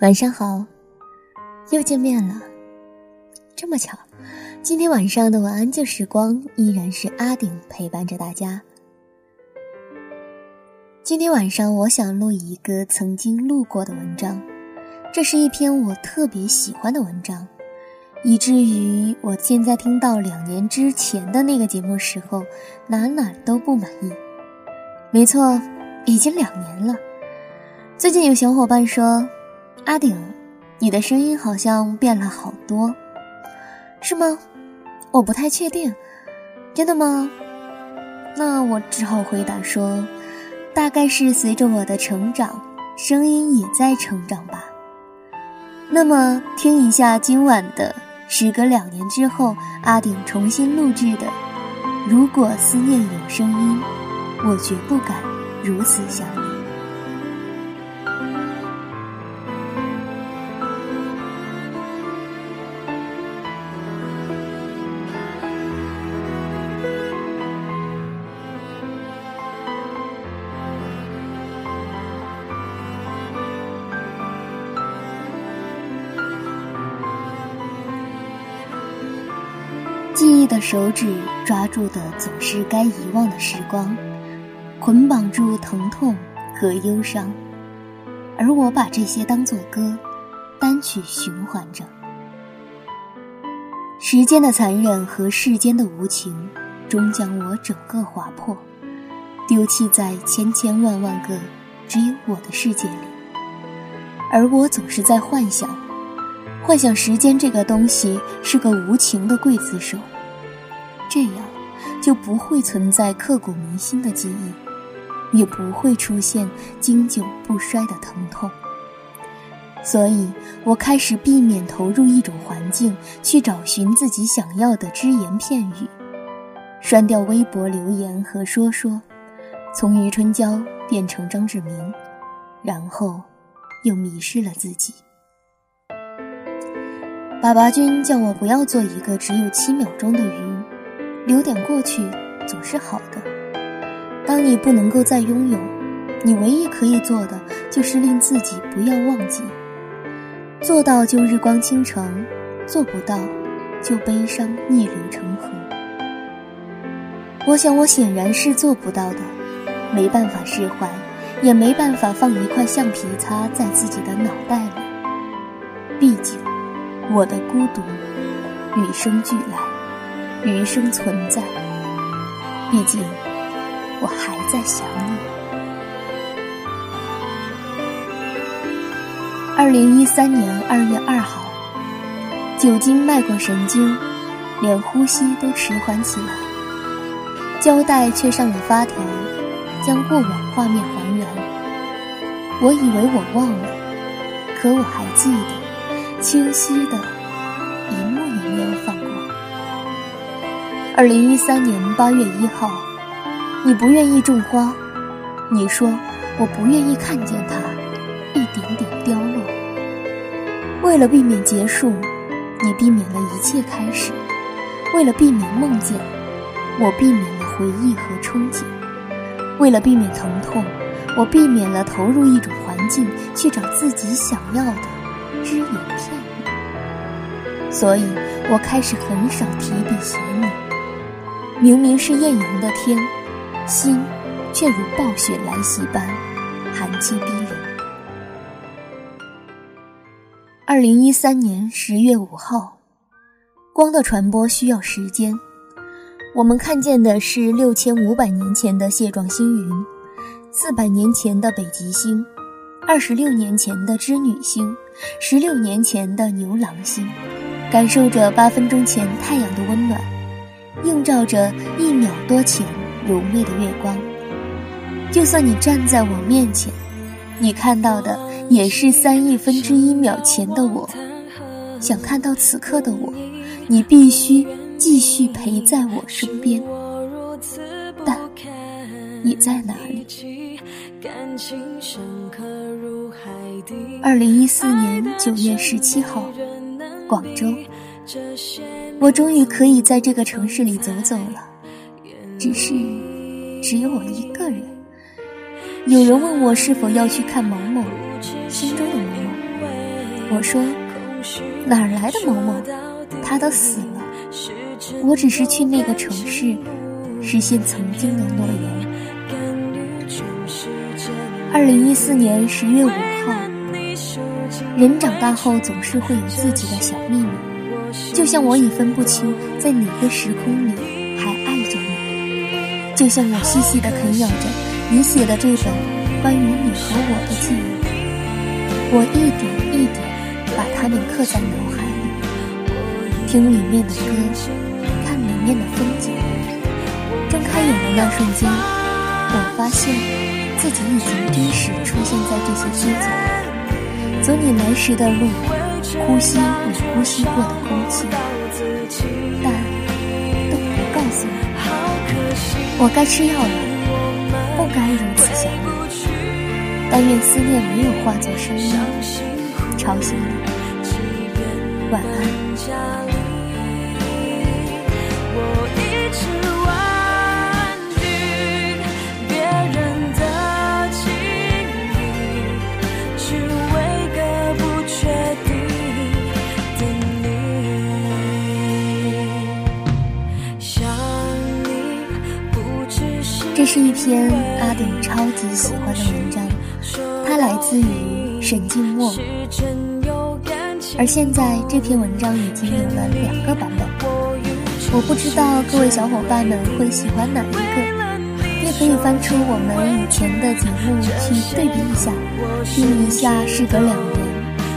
晚上好，又见面了。这么巧，今天晚上的晚安旧时光依然是阿顶陪伴着大家。今天晚上我想录一个曾经录过的文章，这是一篇我特别喜欢的文章，以至于我现在听到两年之前的那个节目时候，哪哪都不满意。没错，已经两年了。最近有小伙伴说：“阿顶，你的声音好像变了好多，是吗？”我不太确定，真的吗？那我只好回答说：“大概是随着我的成长，声音也在成长吧。”那么，听一下今晚的，时隔两年之后，阿顶重新录制的《如果思念有声音，我绝不敢如此想你》。记忆的手指抓住的总是该遗忘的时光，捆绑住疼痛和忧伤，而我把这些当作歌，单曲循环着。时间的残忍和世间的无情，终将我整个划破，丢弃在千千万万个只有我的世界里。而我总是在幻想。幻想时间这个东西是个无情的刽子手，这样就不会存在刻骨铭心的记忆，也不会出现经久不衰的疼痛。所以我开始避免投入一种环境，去找寻自己想要的只言片语，删掉微博留言和说说，从余春娇变成张志明，然后又迷失了自己。爸爸君叫我不要做一个只有七秒钟的鱼，留点过去总是好的。当你不能够再拥有，你唯一可以做的就是令自己不要忘记。做到就日光倾城，做不到就悲伤逆流成河。我想我显然是做不到的，没办法释怀，也没办法放一块橡皮擦在自己的脑袋里，毕竟。我的孤独，与生俱来，余生存在。毕竟，我还在想你。二零一三年二月二号，酒精迈过神经，连呼吸都迟缓起来。胶带却上了发条，将过往画面还原。我以为我忘了，可我还记得。清晰的，一幕也没有放过。二零一三年八月一号，你不愿意种花，你说我不愿意看见它一点点凋落。为了避免结束，你避免了一切开始；为了避免梦见，我避免了回忆和憧憬；为了避免疼痛，我避免了投入一种环境去找自己想要的。只言片语，所以我开始很少提笔写你。明明是艳阳的天，心却如暴雪来袭般寒气逼人。二零一三年十月五号，光的传播需要时间。我们看见的是六千五百年前的蟹状星云，四百年前的北极星。二十六年前的织女星，十六年前的牛郎星，感受着八分钟前太阳的温暖，映照着一秒多前柔媚的月光。就算你站在我面前，你看到的也是三亿分之一秒前的我。想看到此刻的我，你必须继续陪在我身边。但你在哪里？二零一四年九月十七号，广州。我终于可以在这个城市里走走了，只是只有我一个人。有人问我是否要去看某某，心中的某某。我说，哪儿来的某某？他都死了。我只是去那个城市，实现曾经的诺言。二零一四年十月五号，人长大后总是会有自己的小秘密，就像我已分不清在哪个时空里还爱着你，就像我细细的啃咬着。你写的这本关于你和我的记忆，我一点一点把它们刻在脑海里。听里面的歌，看里面的风景。睁开眼的那瞬间，我发现自己已经真实出现在这些街角，走你来时的路，呼吸你呼吸过的空气，但都不告诉你，我该吃药了。不该如此想你，但愿思念没有化作声音吵醒你。晚安。是一篇阿顶超级喜欢的文章，它来自于沈静默。而现在这篇文章已经有了两个版本，我不知道各位小伙伴们会喜欢哪一个。也可以翻出我们以前的节目去对比一下，听一下事隔两年，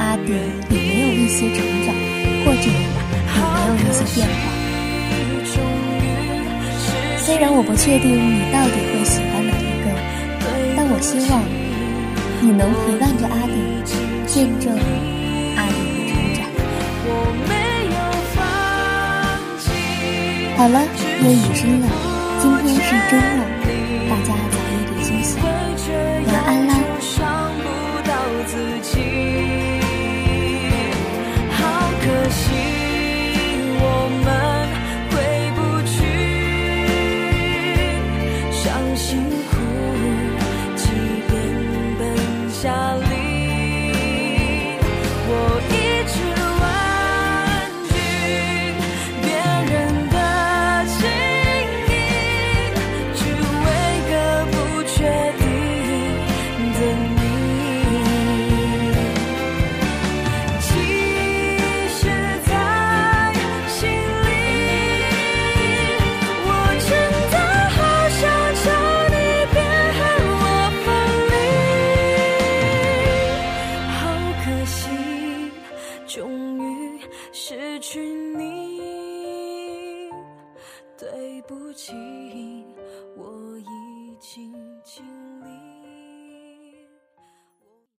阿顶有没有一些成长，或者有没有一些变化。虽然我不确定你到底会喜欢哪一个，但我希望你能陪伴着阿迪，见证阿迪的成长。好了，夜已深了，今天是周末，大家早一点休息，